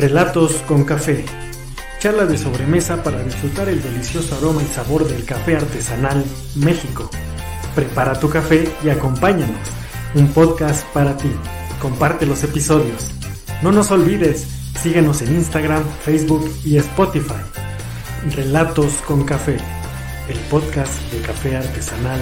Relatos con café. Charla de sobremesa para disfrutar el delicioso aroma y sabor del café artesanal México. Prepara tu café y acompáñanos. Un podcast para ti. Comparte los episodios. No nos olvides, síguenos en Instagram, Facebook y Spotify. Relatos con café. El podcast de café artesanal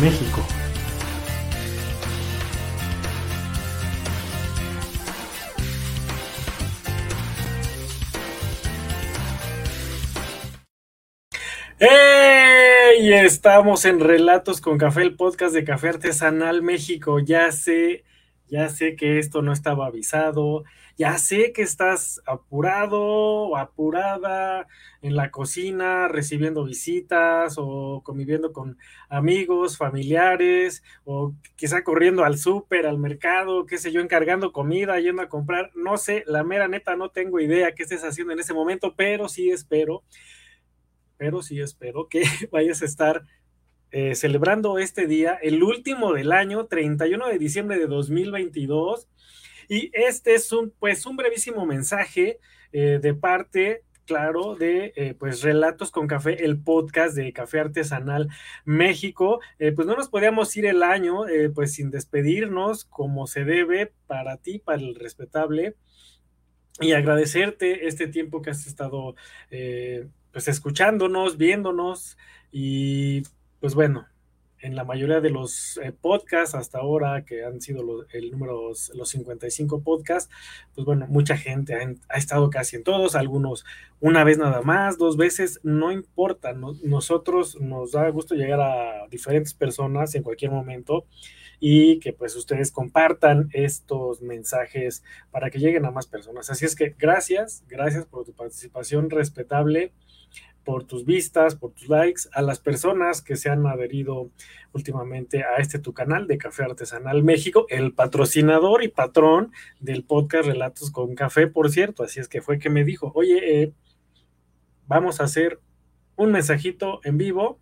México. ¡Hey! Estamos en Relatos con Café, el podcast de Café Artesanal México. Ya sé, ya sé que esto no estaba avisado, ya sé que estás apurado o apurada en la cocina, recibiendo visitas o conviviendo con amigos, familiares, o quizá corriendo al súper, al mercado, qué sé yo, encargando comida, yendo a comprar. No sé, la mera neta no tengo idea qué estés haciendo en ese momento, pero sí espero pero sí espero que vayas a estar eh, celebrando este día, el último del año, 31 de diciembre de 2022. Y este es un, pues, un brevísimo mensaje eh, de parte, claro, de, eh, pues, Relatos con Café, el podcast de Café Artesanal México. pues no nos podíamos ir el año, pues, sin despedirnos como se debe para ti, para el respetable y agradecerte este tiempo que has estado pues escuchándonos, viéndonos y pues bueno, en la mayoría de los eh, podcasts hasta ahora, que han sido el número, los 55 podcasts, pues bueno, mucha gente ha, estado casi en todos, algunos una vez nada más, dos veces, no importa, nosotros nos da gusto llegar a diferentes personas en cualquier momento y que pues ustedes compartan estos mensajes para que lleguen a más personas. Así es que gracias, gracias por tu participación respetable por tus vistas, por tus likes, a las personas que se han adherido últimamente a este tu canal de Café Artesanal México, el patrocinador y patrón del podcast Relatos con Café, por cierto. Así es que fue que me dijo, oye, eh, vamos a hacer un mensajito en vivo.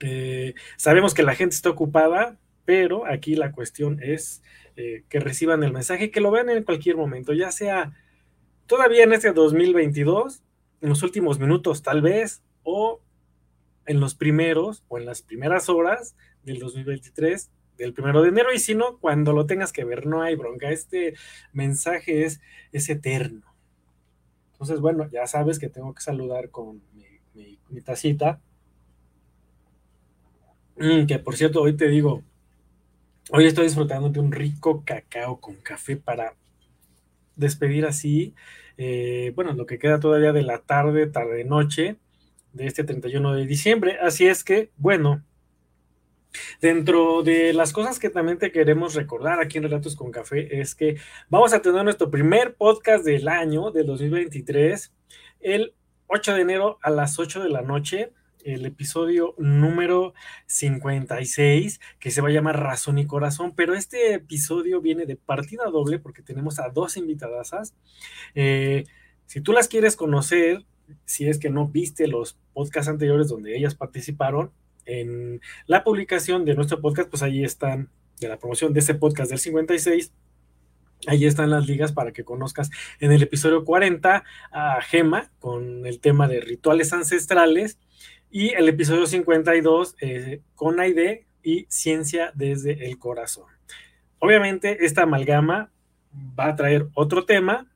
Eh, sabemos que la gente está ocupada, pero aquí la cuestión es eh, que reciban el mensaje, que lo vean en cualquier momento, ya sea todavía en este 2022 en los últimos minutos tal vez, o en los primeros o en las primeras horas del 2023, del primero de enero, y si no, cuando lo tengas que ver, no hay bronca. Este mensaje es, es eterno. Entonces, bueno, ya sabes que tengo que saludar con mi, tacita. Mm, que por cierto, hoy te digo, hoy estoy disfrutando de un rico cacao con café para despedir así eh, bueno, lo que queda todavía de la tarde, tarde-noche de este 31 de diciembre. Así es que, bueno, Dentro de las cosas que también te queremos recordar aquí en Relatos con Café es que vamos a tener nuestro primer podcast del año, del 2023, el 8 de enero a las 8 de la noche el episodio número 56, que se va a llamar Razón y Corazón, pero este episodio viene de partida doble porque tenemos a dos invitadasas. Eh, si tú las quieres conocer, si es que no viste los podcasts anteriores donde ellas participaron, en la publicación de nuestro podcast, pues ahí están, de la promoción de ese podcast del 56, Ahí están las ligas para que conozcas en el episodio 40 a Gema con el tema de rituales ancestrales y el episodio 52 eh, con Aide y Ciencia desde el Corazón. Obviamente esta amalgama va a traer otro tema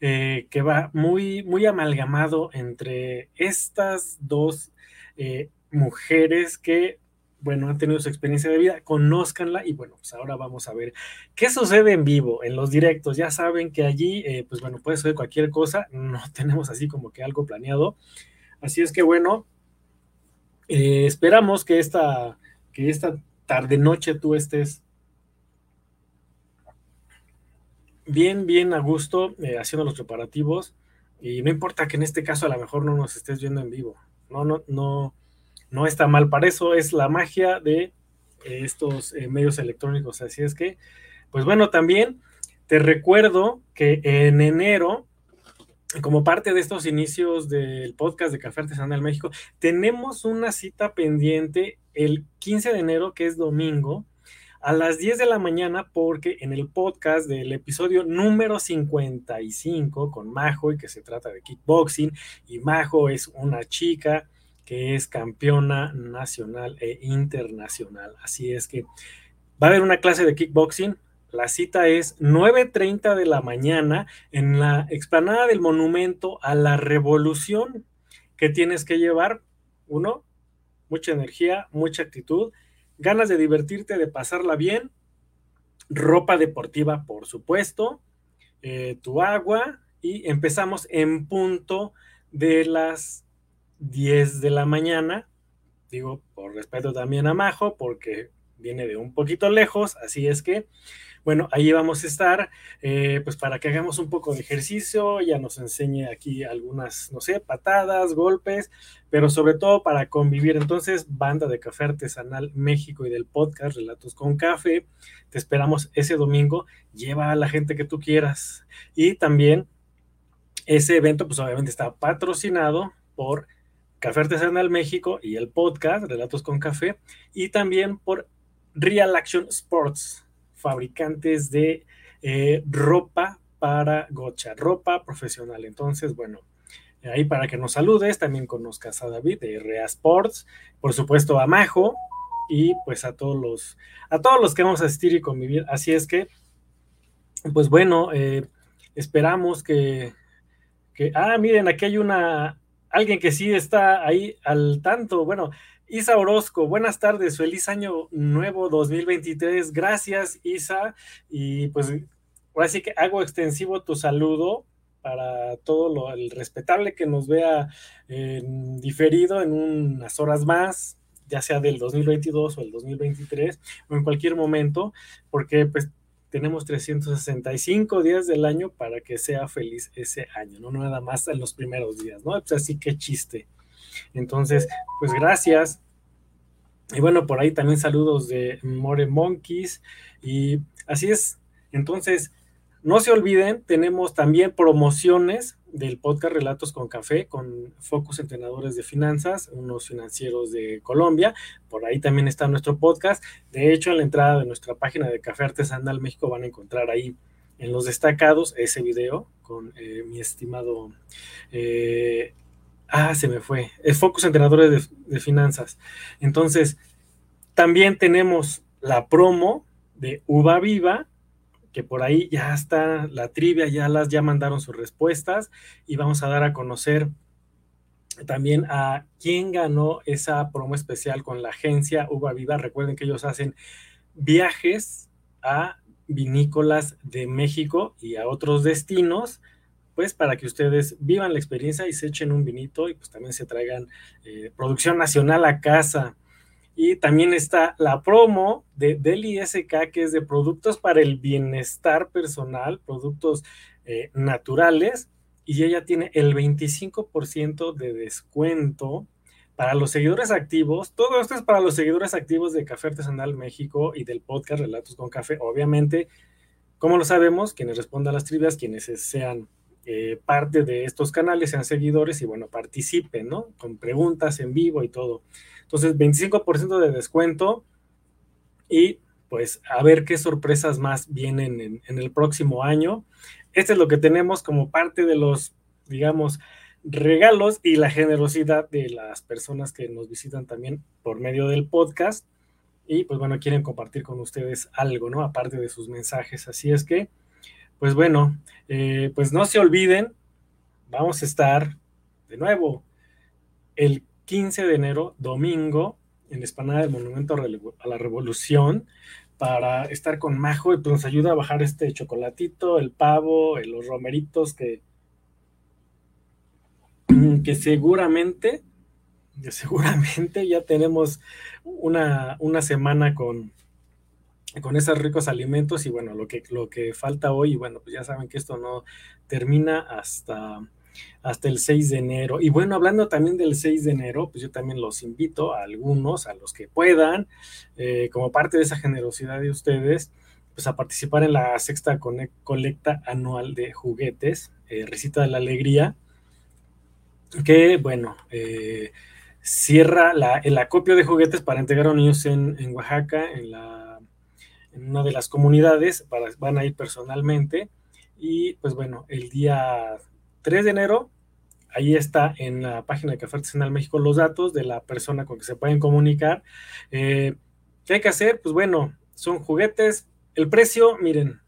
eh, que va muy, muy amalgamado entre estas dos eh, mujeres que, bueno, han tenido su experiencia de vida, conózcanla y bueno, pues ahora vamos a ver qué sucede en vivo, en los directos. Ya saben que allí, pues bueno, puede suceder cualquier cosa, no tenemos así como que algo planeado. Así es que bueno, eh, esperamos que esta, que esta tarde noche tú estés bien, bien a gusto eh, haciendo los preparativos. Y no importa que en este caso a lo mejor no nos estés viendo en vivo. No, no, no, no está mal. Para eso es la magia de estos eh, medios electrónicos. Así es que, pues bueno, también te recuerdo que en enero como parte de estos inicios del podcast de Café Artesanal México, tenemos una cita pendiente el 15 de enero, que es domingo, a las 10 de la mañana porque en el podcast del episodio número 55 con Majo y que se trata de kickboxing y Majo es una chica que es campeona nacional e internacional. Así es que va a haber una clase de kickboxing. La cita es 9.30 de la mañana en la explanada del monumento a la revolución que tienes que llevar. Uno, mucha energía, mucha actitud ganas de divertirte, de pasarla bien, ropa deportiva, por supuesto, eh, tu agua y empezamos en punto de las 10 de la mañana. Digo, por respeto también a Majo, porque viene de un poquito lejos, así es que bueno, ahí vamos a estar, eh, pues para que hagamos un poco de ejercicio, ya nos enseñe aquí algunas, no sé, patadas, golpes, pero sobre todo para convivir. Entonces, banda de café artesanal México y del podcast Relatos con Café, te esperamos ese domingo, lleva a la gente que tú quieras. Y también ese evento, pues obviamente está patrocinado por Café Artesanal México y el podcast Relatos con Café, y también por Real Action Sports fabricantes de eh, ropa para gocha, ropa profesional. Entonces, bueno, ahí para que nos saludes, también conozcas a David de RA Sports, por supuesto a Majo y pues a todos los, a todos los que vamos a asistir y convivir. Así es que, pues bueno, eh, esperamos que, que, ah, miren, aquí hay una, alguien que sí está ahí al tanto, bueno, Isa Orozco, buenas tardes, feliz año nuevo 2023. Gracias, Isa. Y pues ahora sí que hago extensivo tu saludo para todo lo el respetable que nos vea diferido en unas horas más, ya sea del 2022 o el 2023 o en cualquier momento, porque pues tenemos 365 días del año para que sea feliz ese año, no nada más en los primeros días, ¿no? Pues así que chiste. Entonces, pues gracias. Y bueno, por ahí también saludos de More Monkeys. Y así es. Entonces, no se olviden, tenemos también promociones del podcast Relatos con Café, con Focus Entrenadores de Finanzas, unos financieros de Colombia. Por ahí también está nuestro podcast. De hecho, en la entrada de nuestra página de Café Artesanal México van a encontrar ahí en los destacados ese video con eh, mi estimado eh, Ah, se me fue. Es Focus Entrenadores de, Finanzas. Entonces, también tenemos la promo de Uva Viva, que por ahí ya está la trivia, ya las ya mandaron sus respuestas y vamos a dar a conocer también a quién ganó esa promo especial con la agencia Uva Viva. Recuerden que ellos hacen viajes a vinícolas de México y a otros destinos pues para que ustedes vivan la experiencia y se echen un vinito y pues también se traigan eh, producción nacional a casa. Y también está la promo de del ISK, que es de productos para el bienestar personal, productos eh, naturales, y ella tiene el 25% de descuento para los seguidores activos. Todo esto es para los seguidores activos de Café Artesanal México y del podcast Relatos con Café. Obviamente, como lo sabemos, quienes respondan a las trivias, quienes sean eh, parte de estos canales, sean seguidores y bueno, participen, ¿no? Con preguntas en vivo y todo. Entonces, 25% de descuento y pues a ver qué sorpresas más vienen en, en, el próximo año. Este es lo que tenemos como parte de los, digamos, regalos y la generosidad de las personas que nos visitan también por medio del podcast. Y pues bueno, quieren compartir con ustedes algo, ¿no? Aparte de sus mensajes. Así es que pues bueno, eh, pues no se olviden, vamos a estar de nuevo el 15 de enero, domingo, en la del Monumento a la Revolución, para estar con Majo y pues nos ayuda a bajar este chocolatito, el pavo, los romeritos que, que seguramente, seguramente ya tenemos una, una semana con, con esos ricos alimentos y bueno, lo que, lo que falta hoy, bueno, pues ya saben que esto no termina hasta, hasta el 6 de enero. Y bueno, hablando también del 6 de enero, pues yo también los invito a algunos, a los que puedan, eh, como parte de esa generosidad de ustedes, pues a participar en la sexta colecta anual de juguetes, eh, Recita de la Alegría, que bueno, eh, cierra la, el acopio de juguetes para entregar a niños en, en Oaxaca, en la en una de las comunidades, para, van a ir personalmente. Y pues bueno, el día 3 de enero, ahí está en la página de Café Artesanal México los datos de la persona con que se pueden comunicar. Eh, ¿Qué hay que hacer? Pues bueno, son juguetes. El precio, miren,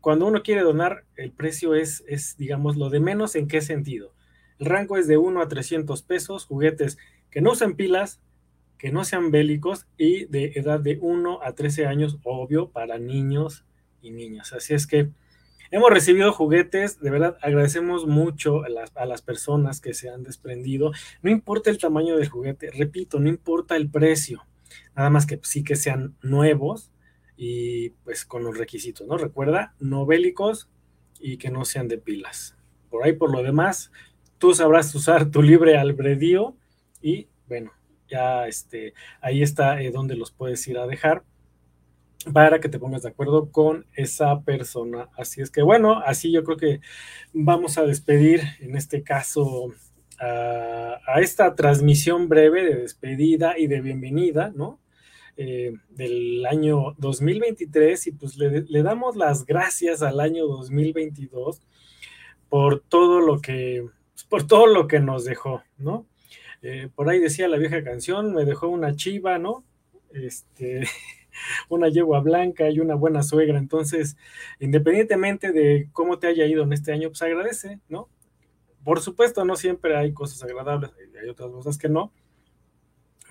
cuando uno quiere donar, el precio es, es, digamos, lo de menos en qué sentido. El rango es de 1 a 300 pesos, juguetes que no usen pilas, que no sean bélicos y de edad de 1 a 13 años, obvio, para niños y niñas. Así es que hemos recibido juguetes, de verdad agradecemos mucho a las, a las, personas que se han desprendido. No importa el tamaño del juguete, repito, no importa el precio, nada más que sí que sean nuevos y pues con los requisitos, ¿no? Recuerda, no bélicos y que no sean de pilas. Por ahí, por lo demás, tú sabrás usar tu libre albedrío y bueno, ya este, ahí está eh, donde los puedes ir a dejar para que te pongas de acuerdo con esa persona. Así es que bueno, así yo creo que vamos a despedir en este caso a, esta transmisión breve de despedida y de bienvenida, ¿no? Eh, del año 2023 y pues le, le, damos las gracias al año 2022 por todo lo que, pues, por todo lo que nos dejó, ¿no? Eh, por ahí decía la vieja canción, me dejó una chiva, ¿no? Este, una yegua blanca y una buena suegra. Entonces, independientemente de cómo te haya ido en este año, pues agradece, ¿no? Por supuesto, no siempre hay cosas agradables, hay otras cosas que no,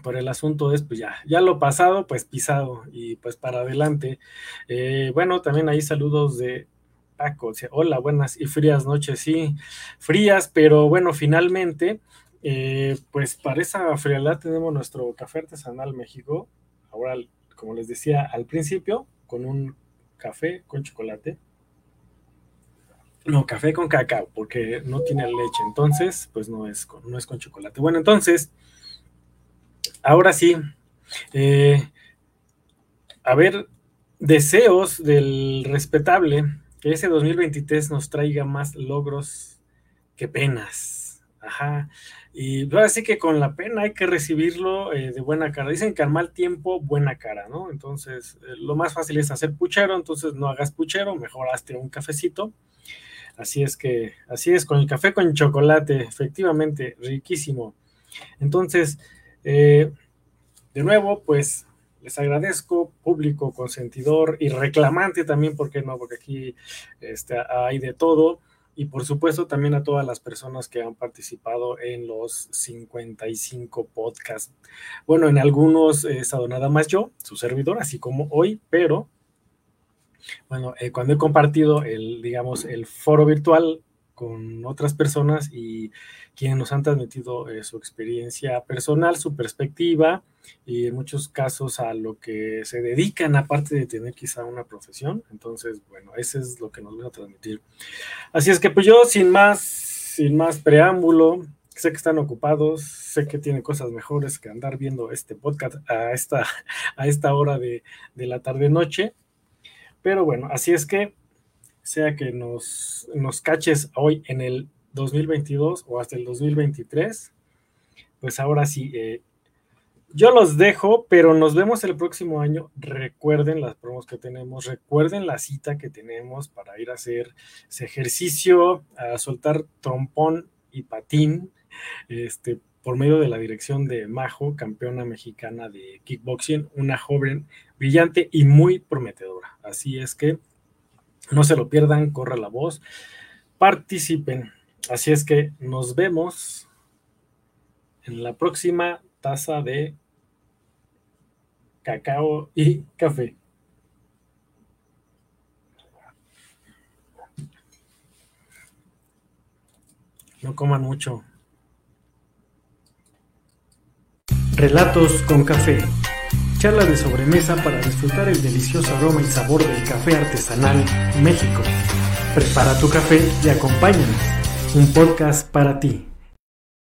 pero el asunto es, pues ya, ya lo pasado, pues pisado y pues para adelante. Eh, bueno, también hay saludos de Paco, hola, buenas y frías noches, sí, frías, pero bueno, finalmente eh, pues para esa frialdad tenemos nuestro café artesanal México. Ahora, como les decía al principio, con un café con chocolate. No, café con cacao, porque no tiene leche. Entonces, pues no es con, no es con chocolate. Bueno, entonces, ahora sí. Eh, a ver, deseos del respetable que ese 2023 nos traiga más logros que penas. Ajá. Y pues, así que con la pena hay que recibirlo eh, de buena cara. Dicen que al mal tiempo, buena cara, ¿no? Entonces, eh, lo más fácil es hacer puchero, entonces no hagas puchero, mejor hazte un cafecito. Así es que, así es, con el café con chocolate, efectivamente, riquísimo. Entonces, eh, de nuevo, pues les agradezco, público consentidor y reclamante también, ¿por qué no? Porque aquí este, hay de todo y por supuesto también a todas las personas que han participado en los 55 podcasts. Bueno, en algunos he estado nada más yo, su servidor, así como hoy, pero bueno, eh, cuando he compartido el, digamos, el foro virtual con otras personas y quienes nos han transmitido eh, su experiencia personal, su perspectiva y en muchos casos a lo que se dedican aparte de tener quizá una profesión. Entonces, bueno, ese es lo que nos van a transmitir. Así es que pues yo sin más, sin más preámbulo, sé que están ocupados, sé que tienen cosas mejores que andar viendo este podcast a esta, a esta hora de, de la tarde-noche. Pero bueno, así es que sea que nos, nos caches hoy en el 2022 o hasta el 2023, pues ahora sí, eh, yo los dejo, pero nos vemos el próximo año. Recuerden las promos que tenemos, recuerden la cita que tenemos para ir a hacer ese ejercicio, a soltar trompón y patín, este, por medio de la dirección de Majo, campeona mexicana de kickboxing, una joven brillante y muy prometedora. Así es que no se lo pierdan, corra la voz, participen. Así es que nos vemos en la próxima taza de cacao y café. No coman mucho. Relatos con café de sobremesa para disfrutar el delicioso aroma y sabor del café artesanal México. Prepara tu café y acompáñanos. Un podcast para ti.